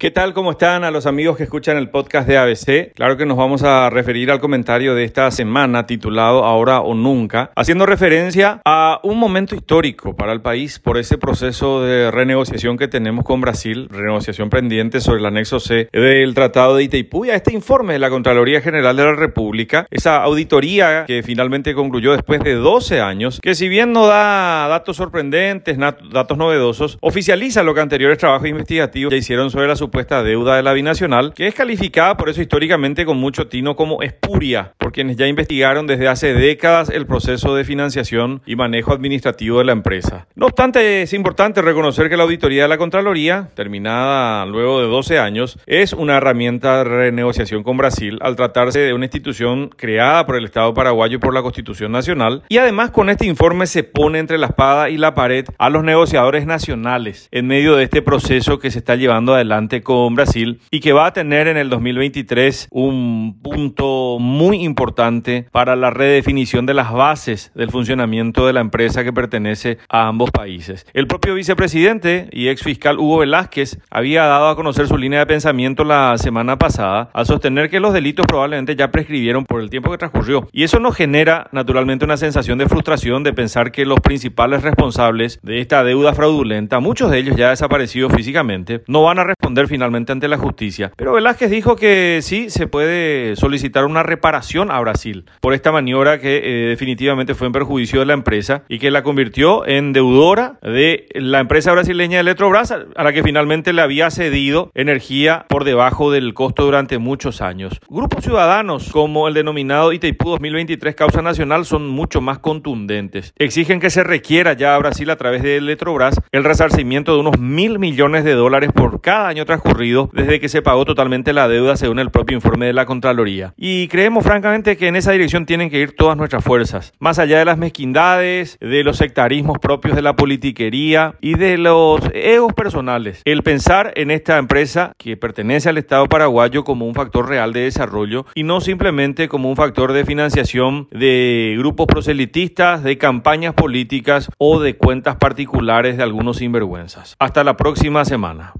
¿Qué tal? ¿Cómo están a los amigos que escuchan el podcast de ABC? Claro que nos vamos a referir al comentario de esta semana titulado Ahora o Nunca, haciendo referencia a un momento histórico para el país por ese proceso de renegociación que tenemos con Brasil, renegociación pendiente sobre el anexo C del Tratado de Itaipú y a este informe de la Contraloría General de la República, esa auditoría que finalmente concluyó después de 12 años, que si bien no da datos sorprendentes, datos novedosos, oficializa lo que anteriores trabajos investigativos ya hicieron sobre la supuesta deuda de la binacional, que es calificada por eso históricamente con mucho tino como espuria, por quienes ya investigaron desde hace décadas el proceso de financiación y manejo administrativo de la empresa. No obstante, es importante reconocer que la auditoría de la Contraloría, terminada luego de 12 años, es una herramienta de renegociación con Brasil al tratarse de una institución creada por el Estado paraguayo y por la Constitución Nacional, y además con este informe se pone entre la espada y la pared a los negociadores nacionales en medio de este proceso que se está llevando adelante con Brasil y que va a tener en el 2023 un punto muy importante para la redefinición de las bases del funcionamiento de la empresa que pertenece a ambos países. El propio vicepresidente y ex fiscal Hugo Velázquez había dado a conocer su línea de pensamiento la semana pasada al sostener que los delitos probablemente ya prescribieron por el tiempo que transcurrió. Y eso nos genera naturalmente una sensación de frustración de pensar que los principales responsables de esta deuda fraudulenta, muchos de ellos ya desaparecidos físicamente, no van a responder finalmente ante la justicia. Pero Velázquez dijo que sí se puede solicitar una reparación a Brasil por esta maniobra que eh, definitivamente fue en perjuicio de la empresa y que la convirtió en deudora de la empresa brasileña Electrobras, a la que finalmente le había cedido energía por debajo del costo durante muchos años. Grupos ciudadanos como el denominado Itaipú 2023 Causa Nacional son mucho más contundentes. Exigen que se requiera ya a Brasil a través de Electrobras el resarcimiento de unos mil millones de dólares por cada año desde que se pagó totalmente la deuda según el propio informe de la Contraloría. Y creemos francamente que en esa dirección tienen que ir todas nuestras fuerzas, más allá de las mezquindades, de los sectarismos propios de la politiquería y de los egos personales. El pensar en esta empresa que pertenece al Estado paraguayo como un factor real de desarrollo y no simplemente como un factor de financiación de grupos proselitistas, de campañas políticas o de cuentas particulares de algunos sinvergüenzas. Hasta la próxima semana.